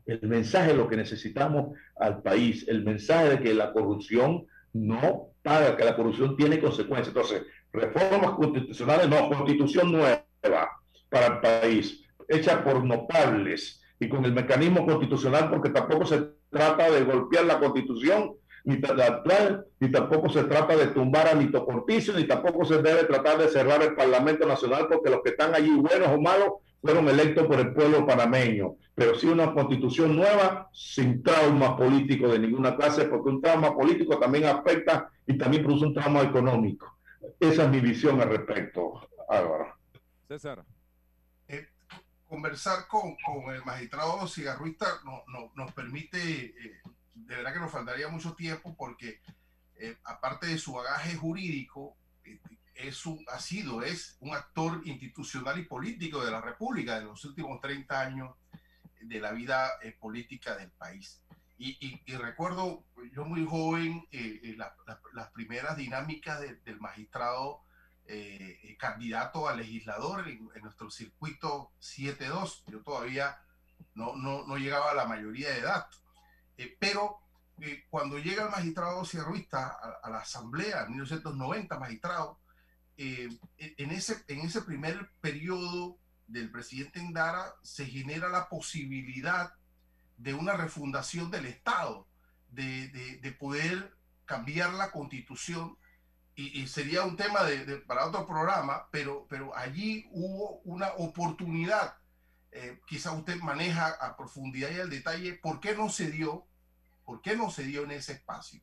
el mensaje lo que necesitamos al país, el mensaje de que la corrupción no paga, que la corrupción tiene consecuencias. Entonces, reformas constitucionales, no, constitución nueva para el país, hecha por notables y con el mecanismo constitucional, porque tampoco se trata de golpear la constitución, ni ni tampoco se trata de tumbar a Nito Cortizo, ni tampoco se debe tratar de cerrar el Parlamento Nacional, porque los que están allí, buenos o malos, fueron electos por el pueblo panameño. Pero sí una constitución nueva, sin trauma político de ninguna clase, porque un trauma político también afecta y también produce un trauma económico. Esa es mi visión al respecto, Álvaro. César. conversar con, con el magistrado cigarruista no, no- nos permite, eh, de verdad que nos faltaría mucho tiempo porque eh, aparte de su bagaje jurídico, eh, es un- ha sido, es un actor institucional y político de la República de los últimos 30 años de la vida eh, política del país. Y, y- y recuerdo, yo muy joven, eh, eh, la- la- las primeras dinámicas de- del magistrado eh, candidato a legislador en, en nuestro circuito 7-2. Yo todavía no, no, no llegaba a la mayoría de edad. Eh, pero eh, cuando llega el magistrado cierruista a, a la asamblea en 1990, magistrado, eh, en, ese, en ese primer periodo del presidente Endara se genera la posibilidad de una refundación del Estado, de, de- de poder cambiar la constitución y, y sería un tema de- para otro programa, pero, pero allí hubo una oportunidad. Eh, quizá usted maneja a profundidad y al detalle por qué no se dio, por qué no se dio en ese espacio.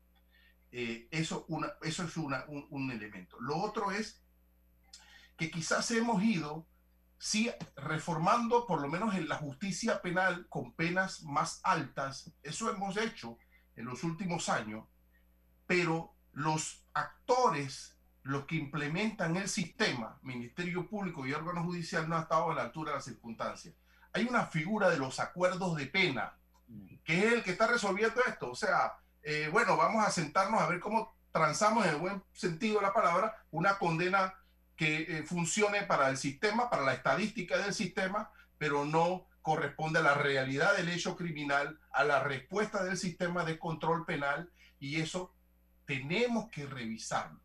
Eh, eso, una, eso es una- un, un elemento. Lo otro es que quizás hemos ido sí reformando por lo menos en la justicia penal con penas más altas. Eso hemos hecho en los últimos años, pero los actores, los que implementan el sistema, Ministerio Público y órgano judicial, no han estado a la altura de las circunstancias. Hay una figura de los acuerdos de pena, que es el que está resolviendo esto. O sea, eh, bueno, vamos a sentarnos a ver cómo transamos en el buen sentido de la palabra una condena que eh, funcione para el sistema, para la estadística del sistema, pero no corresponde a la realidad del hecho criminal, a la respuesta del sistema de control penal, y eso tenemos que revisarlo.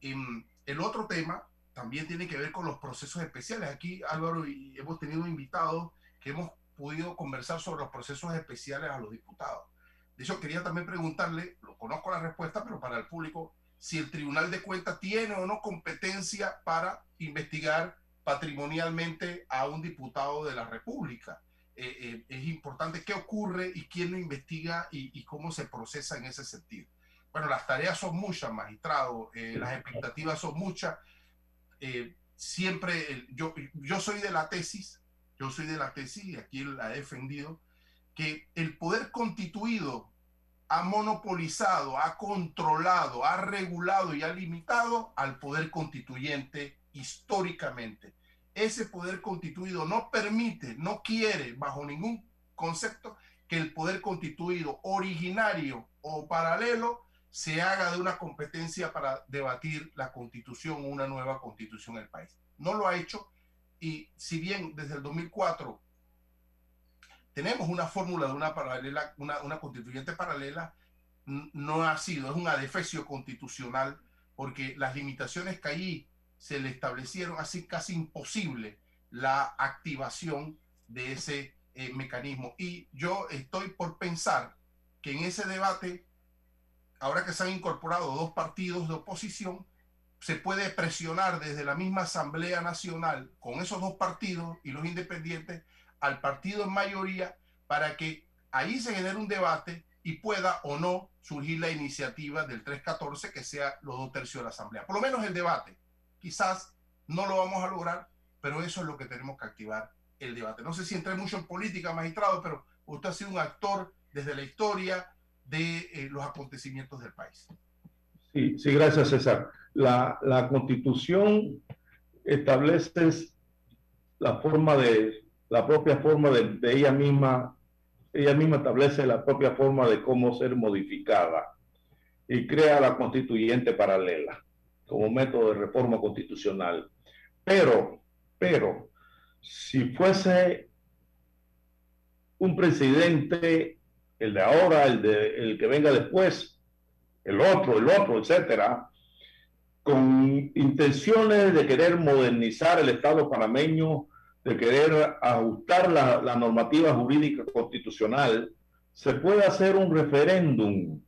Em, el otro tema también tiene que ver con los procesos especiales. Aquí, Álvaro, y hemos tenido invitados que hemos podido conversar sobre los procesos especiales a los diputados. De hecho, quería también preguntarle, lo conozco la respuesta, pero para el público, si el Tribunal de Cuentas tiene o no competencia para investigar patrimonialmente a un diputado de la República. Eh, eh, es importante qué ocurre y quién lo investiga y, y, cómo se procesa en ese sentido. Bueno, las tareas son muchas, magistrado, eh, las expectativas son muchas. siempre, yo, yo soy de la tesis, yo soy de la tesis y aquí la he defendido, que el poder constituido ha monopolizado, ha controlado, ha regulado y ha limitado al poder constituyente históricamente. Ese poder constituido no permite, no quiere, bajo ningún concepto, que el poder constituido originario o paralelo se haga de una competencia para debatir la constitución o una nueva constitución del país. No lo ha hecho y si bien desde el 2004 tenemos una fórmula de una paralela, una, una constituyente paralela, no ha sido, es un adefesio constitucional, porque las limitaciones que allí se le establecieron, así casi imposible la activación de ese eh, mecanismo. Y yo estoy por pensar que en ese debate, ahora que se han incorporado dos partidos de oposición, se puede presionar desde la misma Asamblea Nacional con esos dos partidos y los independientes al partido en mayoría para que ahí se genere un debate y pueda o no surgir la iniciativa del 314 que sea los dos tercios de la Asamblea. Por lo menos el debate. Quizás no lo vamos a lograr, pero eso es lo que tenemos que activar el debate. No sé si entré mucho en política, magistrado, pero usted ha sido un actor desde la historia de eh, los acontecimientos del país. Sí, sí, gracias César. La, la constitución establece la forma de la propia forma de, ella misma, ella misma establece la propia forma de cómo ser modificada y crea la constituyente paralela como método de reforma constitucional. Pero, pero, si fuese un presidente, el de ahora, el, de, el que venga después, el otro, el otro, etcétera, con intenciones de querer modernizar el Estado panameño, de querer ajustar la, la, normativa jurídica constitucional, se puede hacer un referéndum.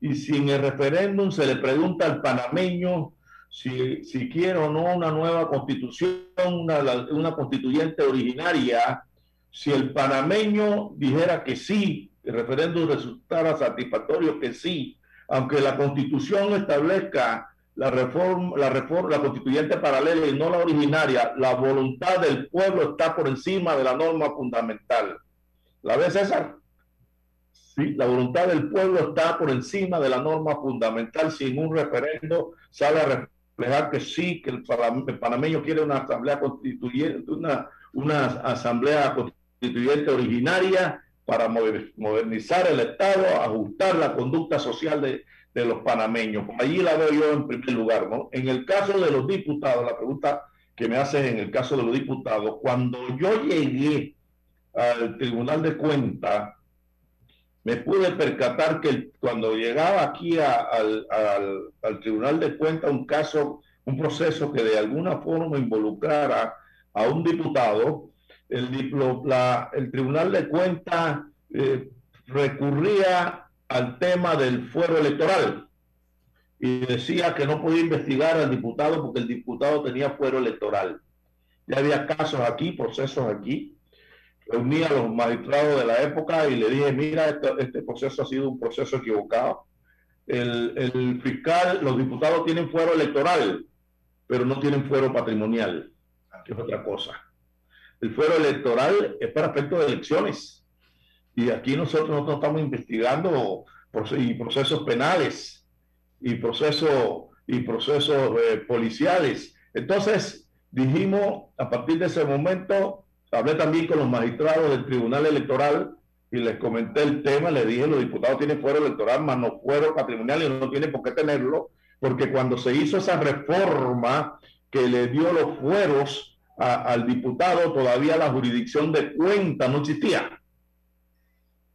Y si en el referéndum se le pregunta al panameño si, si quiere o no una nueva constitución, una, una constituyente originaria, si el panameño dijera que sí, el referéndum resultara satisfactorio que sí, aunque la constitución establezca la reforma, la reforma, la constituyente paralela y no la originaria, la voluntad del pueblo está por encima de la norma fundamental. ¿La ves, César? Sí, la voluntad del pueblo está por encima de la norma fundamental. Si en un referendo sale a reflejar que sí, que el panameño quiere una asamblea constituyente, una, una asamblea constituyente originaria para modernizar el Estado, ajustar la conducta social de, de los panameños. Allí la veo yo en primer lugar, ¿no? En el caso de los diputados, la pregunta que me haces en el caso de los diputados, cuando yo llegué al Tribunal de Cuentas, me pude percatar que cuando llegaba aquí a, al, al, al, Tribunal de Cuentas un caso, un proceso que de alguna forma involucrara a un diputado, el, la, el Tribunal de Cuentas eh, recurría al tema del fuero electoral y decía que no podía investigar al diputado porque el diputado tenía fuero electoral. Ya había casos aquí, procesos aquí. Reuní a los magistrados de la época y le dije, mira, este, proceso ha sido un proceso equivocado. El, el, fiscal, los diputados tienen fuero electoral, pero no tienen fuero patrimonial. que es otra cosa. El fuero electoral es para aspectos de elecciones. Y aquí nosotros, nosotros estamos investigando y procesos penales y procesos y procesos eh, policiales. Entonces, dijimos, a partir de ese momento, hablé también con los magistrados del Tribunal Electoral y les comenté el tema, les dije, los diputados tienen fuero electoral, más no fuero patrimonial y no tienen por qué tenerlo, porque cuando se hizo esa reforma que le dio los fueros al diputado, todavía la jurisdicción de cuenta no existía.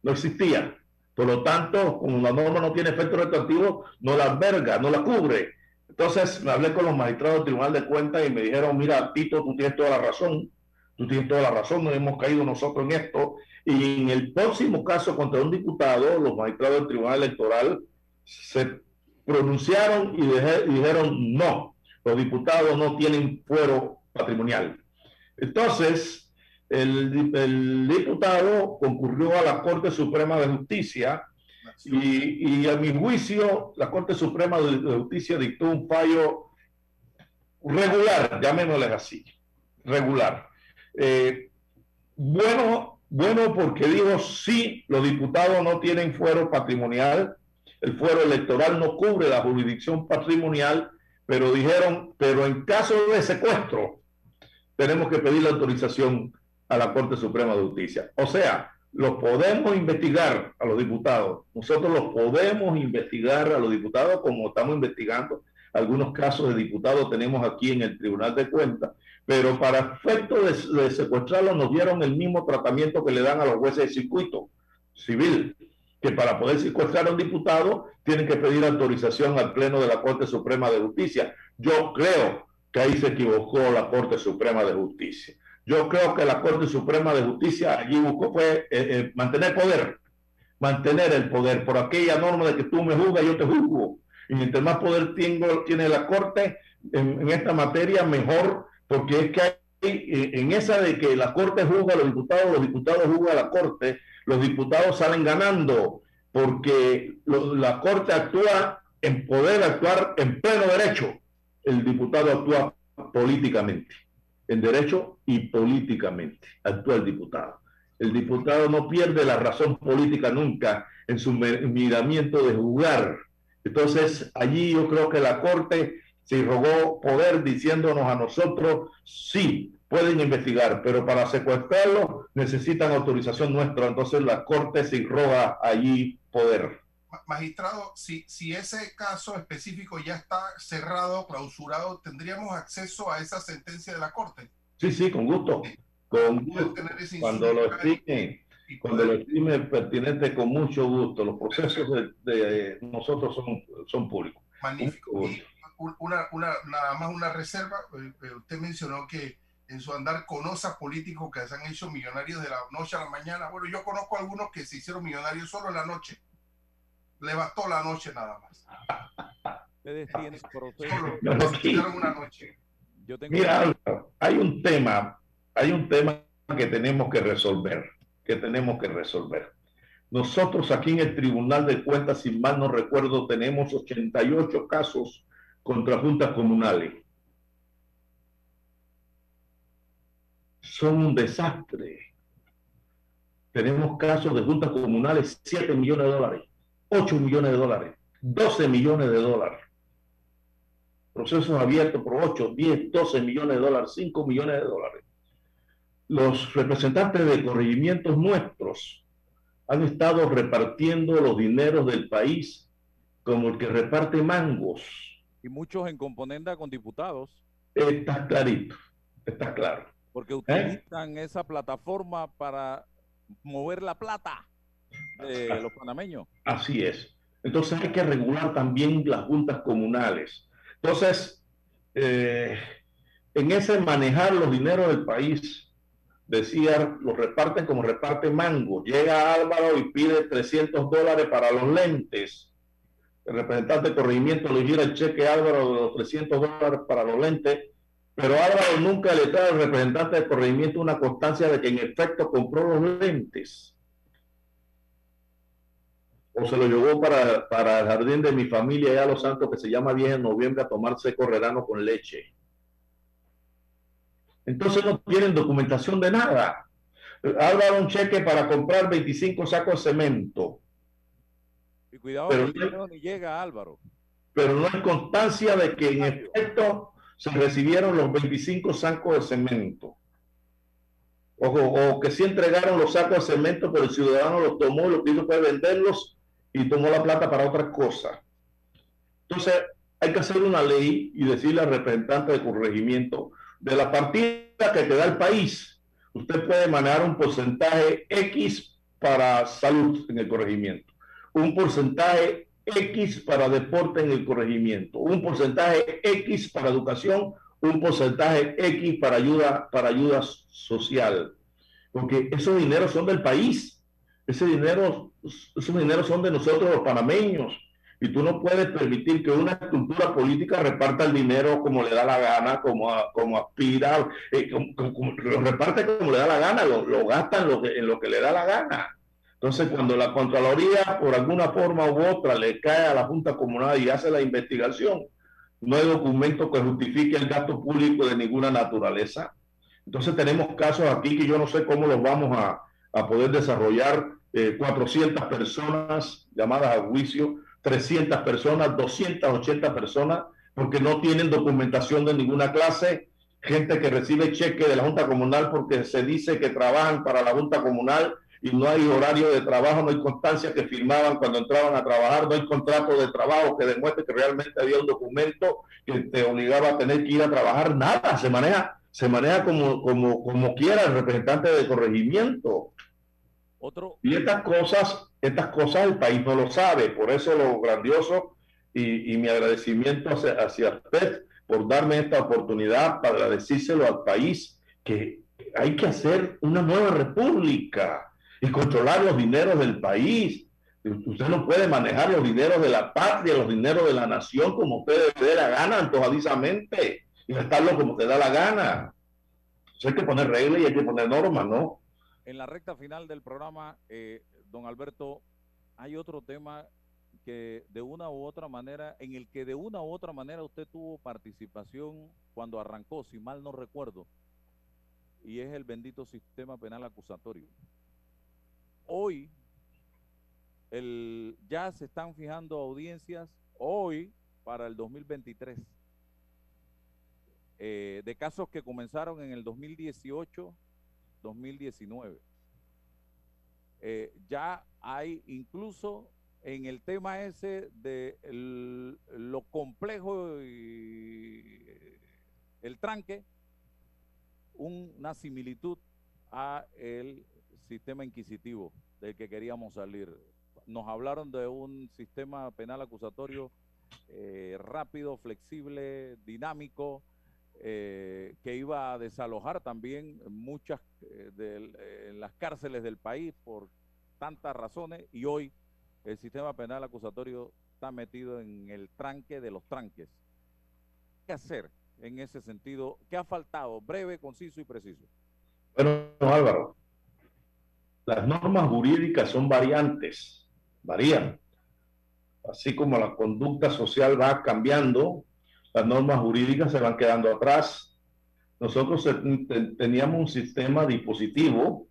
No existía. Por lo tanto, como la norma no tiene efecto retroactivo, no la alberga, no la cubre. Entonces me hablé con los magistrados del Tribunal de Cuentas y me dijeron, mira, Tito, tú tienes toda la razón, tú tienes toda la razón, nos hemos caído nosotros en esto. Y en el próximo caso contra un diputado, los magistrados del Tribunal Electoral se pronunciaron y, y dijeron, no, los diputados no tienen fuero patrimonial. Entonces, el, di- el diputado concurrió a la Corte Suprema de Justicia y, a mi juicio, la Corte Suprema de de Justicia dictó un fallo regular, llamémosle así, regular. Eh, bueno, bueno porque dijo sí, los diputados no tienen fuero patrimonial, el fuero electoral no cubre la jurisdicción patrimonial, pero dijeron, pero en caso de secuestro, tenemos que pedir la autorización a la Corte Suprema de Justicia. O sea, los podemos investigar a los diputados. Nosotros los podemos investigar a los diputados como estamos investigando algunos casos de diputados tenemos aquí en el Tribunal de Cuentas, pero para efecto de, de secuestrarlos nos dieron el mismo tratamiento que le dan a los jueces de circuito civil, que para poder secuestrar a un diputado tienen que pedir autorización al Pleno de la Corte Suprema de Justicia. Yo creo que ahí se equivocó la Corte Suprema de Justicia. Yo creo que la Corte Suprema de Justicia allí buscó fue eh, eh, mantener poder, mantener el poder por aquella norma de que tú me juzgas, yo te juzgo. Y mientras más poder tengo, tiene la Corte en, esta materia, mejor, porque es que hay, eh, en esa de que la Corte juzga a los diputados, los diputados juzgan a la Corte, los diputados salen ganando, porque lo- la Corte actúa en poder actuar en pleno derecho. El diputado actúa políticamente, en derecho y políticamente, actúa el diputado. El diputado no pierde la razón política nunca en su miramiento de jugar. Entonces, allí yo creo que la Corte se rogó poder diciéndonos a nosotros, sí, pueden investigar, pero para secuestrarlo necesitan autorización nuestra. Entonces la Corte se roga allí poder. Ma- Magistrado, si, si ese caso específico ya está cerrado, clausurado, ¿tendríamos acceso a esa sentencia de la Corte? Sí, sí, con gusto. Con gusto. Cuando lo estime, cuando lo estime pertinente, con mucho gusto. Los procesos de, de nosotros son, son públicos. Magnífico. Y un- una, una, nada más una reserva. eh, eh, Usted mencionó que en su andar conoce a políticos que se han hecho millonarios de la noche a la mañana. Bueno, yo conozco algunos que se hicieron millonarios solo en la noche. Le bastó la noche nada más. Ustedes tienen una noche. Yo tengo Mira, Álvaro, hay un tema, hay un tema que tenemos que resolver, que tenemos que resolver. Nosotros aquí en el Tribunal de Cuentas, si mal no recuerdo, tenemos 88 casos contra juntas comunales. Son un desastre. Tenemos casos de juntas comunales, 7 millones de dólares, 8 millones de dólares, 12 millones de dólares procesos abiertos por 8, 10, 12 millones de dólares, 5 millones de dólares. Los representantes de corregimientos nuestros han estado repartiendo los dineros del país como el que reparte mangos. y muchos en componenda con diputados, Está clarito, está claro. porque utilizan esa plataforma para mover la plata de los panameños. Así es. Entonces hay que regular también las juntas comunales. Entonces, eh, en ese manejar los dineros del país, decía, los reparten como reparte mango. Llega Álvaro y pide 300 dólares para los lentes. El representante de corregimiento le gira el cheque a Álvaro de los 300 dólares para los lentes, pero Álvaro nunca le trae al representante de corregimiento una constancia de que en efecto compró los lentes o se lo llevó para, para el jardín de mi familia allá a Los Santos, que se llama bien en noviembre, a tomarse correrano con leche. Entonces no tienen documentación de nada. Dado un cheque para comprar 25 sacos de cemento, Y cuidado Pero no- ni llega Álvaro. pero no hay constancia de que en efecto se recibieron los 25 sacos de cemento. O, o que sí entregaron los sacos de cemento, pero el ciudadano los tomó, lo que hizo fue venderlos y tomó la plata para otras cosas. Entonces, hay que hacer una ley y decirle al representante de corregimiento, de la partida que te da el país, usted puede manejar un porcentaje X para salud en el corregimiento, un porcentaje X para deporte en el corregimiento, un porcentaje X para educación, un porcentaje X para ayuda, para ayuda social. Porque esos dineros son del país. Ese dinero, esos dineros son de nosotros los panameños. Y tú no puedes permitir que una estructura política reparta el dinero como le da la gana, como, como aspira, eh, lo reparte como le da la gana, lo, lo gasta en lo, que, en lo que le da la gana. Entonces, cuando la Contraloría, por alguna forma u otra, le cae a la Junta Comunal y hace la investigación, no hay documento que justifique el gasto público de ninguna naturaleza. Entonces, tenemos casos aquí que yo no sé cómo los vamos a, a poder desarrollar. Eh, 400 personas llamadas a juicio, 300 personas, 280 personas, porque no tienen documentación de ninguna clase. Gente que recibe cheque de la Junta Comunal porque se dice que trabajan para la Junta Comunal y no hay horario de trabajo, no hay constancia que firmaban cuando entraban a trabajar, no hay contrato de trabajo que demuestre que realmente había un documento que te obligaba a tener que ir a trabajar, nada, se maneja, se maneja como, como, como quiera el representante de corregimiento. Y estas cosas, estas cosas el país no lo sabe, por eso lo grandioso y, mi agradecimiento hacia, hacia usted por darme esta oportunidad para decírselo al país que hay que hacer una nueva república y controlar los dineros del país. Usted no puede manejar los dineros de la patria, los dineros de la nación como usted le la gana, antojadizamente, y gastarlo como te da la gana. Hay que poner reglas y hay que poner normas, ¿no? En la recta final del programa, eh, don Alberto, hay otro tema que de una u otra manera, en el que de una u otra manera usted tuvo participación cuando arrancó, si mal no recuerdo, y es el bendito sistema penal acusatorio. Hoy, ya se están fijando audiencias hoy para el 2023 eh, de casos que comenzaron en el 2018 2019. Eh, ya hay incluso en el tema ese de lo complejo y el tranque, un- una similitud a el sistema inquisitivo del que queríamos salir. Nos hablaron de un sistema penal acusatorio eh, rápido, flexible, dinámico, eh, que iba a desalojar también muchas eh, del- eh, en las cárceles del país por tantas razones y hoy el sistema penal acusatorio está metido en el tranque de los tranques. ¿Qué hacer en ese sentido? ¿Qué ha faltado? Breve, conciso y preciso. Bueno, Álvaro, las normas jurídicas son variantes, varían. Así como la conducta social va cambiando, las normas jurídicas se van quedando atrás. Nosotros te- teníamos un sistema dispositivo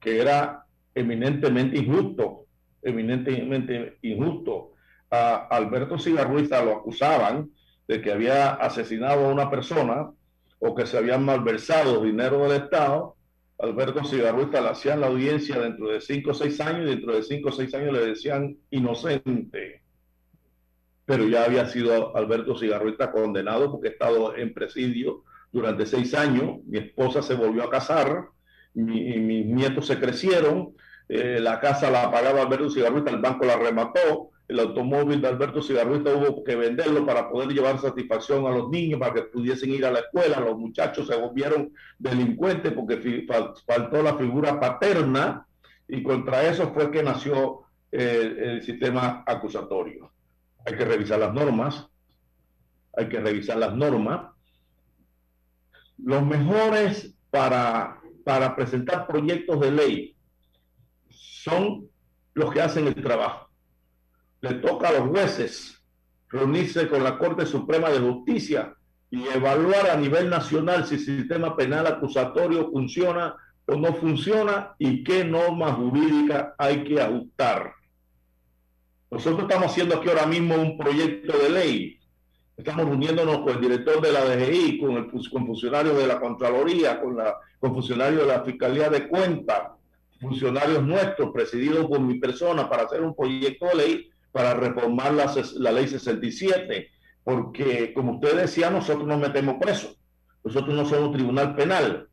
que era eminentemente injusto, eminentemente injusto. A Alberto Cigarruiza lo acusaban de que había asesinado a una persona o que se habían malversado dinero del Estado Alberto Cigarruita le hacían la audiencia dentro de cinco o seis años y dentro de cinco o seis años le decían inocente. Pero ya había sido Alberto Cigarruita condenado porque ha estado en presidio durante seis años. Mi esposa se volvió a casar, mi- mis nietos se crecieron, eh, la casa la pagaba Alberto Cigarruita, el banco la remató, el automóvil de Alberto Cigarruita hubo que venderlo para poder llevar satisfacción a los niños, para que pudiesen ir a la escuela, los muchachos se volvieron delincuentes porque faltó la figura paterna y contra eso fue que nació eh, el sistema acusatorio. Hay que revisar las normas, hay que revisar las normas. Los mejores para, para presentar proyectos de ley son los que hacen el trabajo. Le toca a los jueces reunirse con la Corte Suprema de Justicia y evaluar a nivel nacional si el sistema penal acusatorio funciona o no funciona y qué normas jurídicas hay que ajustar. Nosotros estamos haciendo aquí ahora mismo un proyecto de ley. Estamos reuniéndonos con el director de la DGI, con, el, con funcionarios de la Contraloría, con, la, con funcionarios de la Fiscalía de Cuentas, funcionarios nuestros, presididos por mi persona, para hacer un proyecto de ley para reformar la, la ley 67. Porque, como usted decía, nosotros nos metemos presos. Nosotros no somos tribunal penal.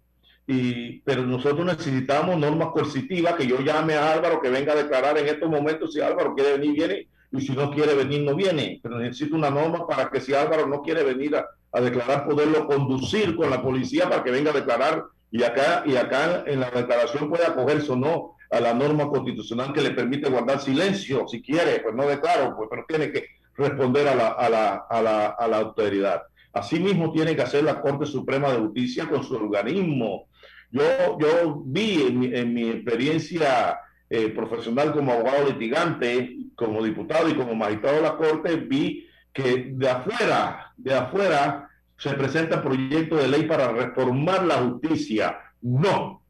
Y, pero nosotros necesitamos normas coercitivas, que yo llame a Álvaro que venga a declarar en estos momentos si Álvaro quiere venir, viene, y si no quiere venir, no viene. Pero necesito una norma para que si Álvaro no quiere venir a, declarar, poderlo conducir con la policía para que venga a declarar y acá, y acá en la declaración puede acogerse o no a la norma constitucional que le permite guardar silencio, si quiere, pues no declaro, pues, pero tiene que responder a la, a la, a la, a la autoridad. Asimismo, tiene que hacer la Corte Suprema de Justicia con su organismo. Yo, yo vi en mi, en mi experiencia eh, profesional como abogado litigante, como diputado y como magistrado de la Corte, vi que de afuera, de afuera, se presenta proyecto de ley para reformar la justicia. No,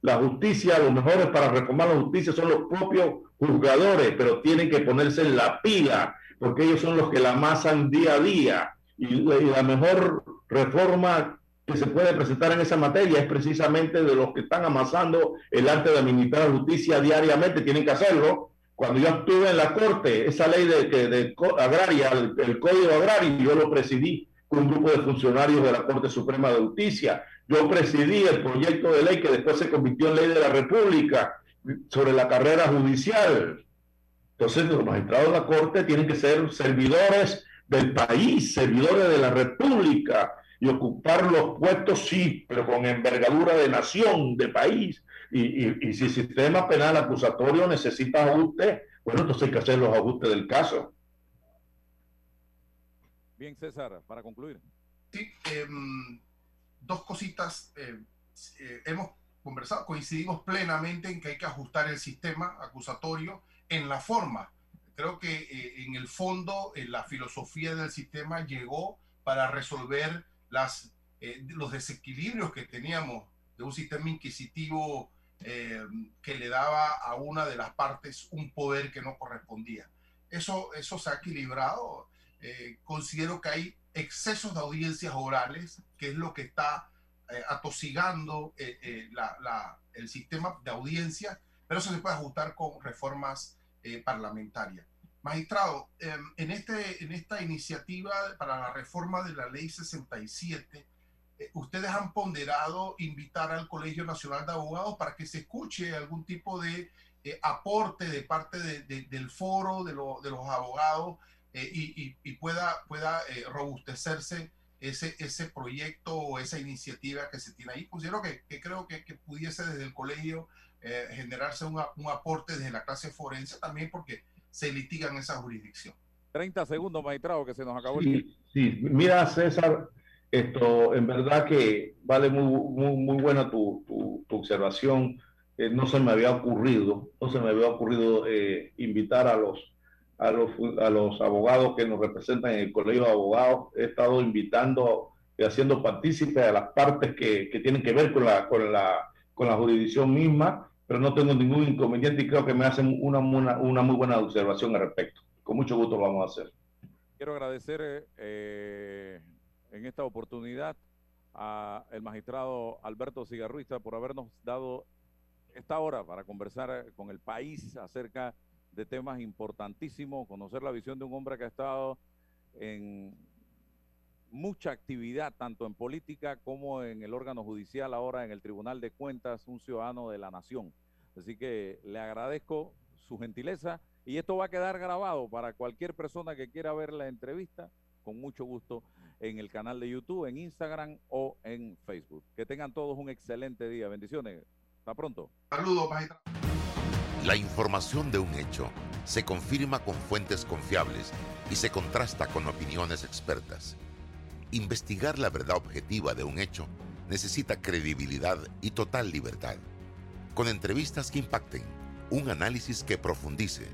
la justicia, los mejores para reformar la justicia son los propios juzgadores, pero tienen que ponerse en la pila, porque ellos son los que la amasan día a día. Y la, y la mejor reforma que se puede presentar en esa materia es precisamente de los que están amasando el arte de administrar justicia diariamente, tienen que hacerlo. Cuando yo estuve en la corte, esa ley de, de, de agraria, el, el código agrario, yo lo presidí con un grupo de funcionarios de la Corte Suprema de Justicia. Yo presidí el proyecto de ley que después se convirtió en ley de la República sobre la carrera judicial. Entonces, los magistrados de la Corte tienen que ser servidores del país, servidores de la República y ocupar los puestos, sí, pero con envergadura de nación, de país. Y, y, y si el sistema penal acusatorio necesita ajustes, bueno, entonces hay que hacer los ajustes del caso. Bien, César, para concluir. Sí, eh, dos cositas. Eh, eh, hemos conversado, coincidimos plenamente en que hay que ajustar el sistema acusatorio en la forma. Creo que eh, en el fondo la filosofía del sistema llegó para resolver las, los desequilibrios que teníamos de un sistema inquisitivo que le daba a una de las partes un poder que no correspondía. Eso, eso se ha equilibrado. considero que hay excesos de audiencias orales, que es lo que está eh, atosigando eh, eh, la, el sistema de audiencias, pero eso se puede ajustar con reformas parlamentarias. Magistrado, en, este, en esta iniciativa para la reforma de la ley 67, ustedes han ponderado invitar al Colegio Nacional de Abogados para que se escuche algún tipo de aporte de parte de, de, del foro de, lo, de los abogados eh, y, y, y, pueda, pueda eh, robustecerse ese, ese proyecto o esa iniciativa que se tiene ahí. Considero que, que creo que, que, pudiese desde el colegio eh, generarse un, un, aporte desde la clase forense también porque se litiga en esa jurisdicción. 30 segundos, magistrado, que se nos acabó sí, el tiempo. Sí, mira, César, esto en verdad que vale muy, muy, muy buena tu, tu, tu observación. Eh, no se me había ocurrido, no se me había ocurrido eh, invitar a los a los, a los abogados que nos representan en el Colegio de Abogados. He estado invitando y haciendo partícipe a las partes que, que, tienen que ver con la, con, la, con la jurisdicción misma, pero no tengo ningún inconveniente y creo que me hacen una, una, una muy buena observación al respecto. Con mucho gusto lo vamos a hacer. Quiero agradecer eh, en esta oportunidad al magistrado Alberto Cigarruista por habernos dado esta hora para conversar con el país acerca de temas importantísimos, conocer la visión de un hombre que ha estado en mucha actividad, tanto en política como en el órgano judicial, ahora en el Tribunal de Cuentas, un ciudadano de la nación. Así que le agradezco su gentileza y esto va a quedar grabado para cualquier persona que quiera ver la entrevista, con mucho gusto, en el canal de YouTube, en Instagram o en Facebook. Que tengan todos un excelente día. Bendiciones. Hasta pronto. Saludos, magistrado. La información de un hecho se confirma con fuentes confiables y se contrasta con opiniones expertas. Investigar la verdad objetiva de un hecho necesita credibilidad y total libertad. Con entrevistas que impacten, un análisis que profundice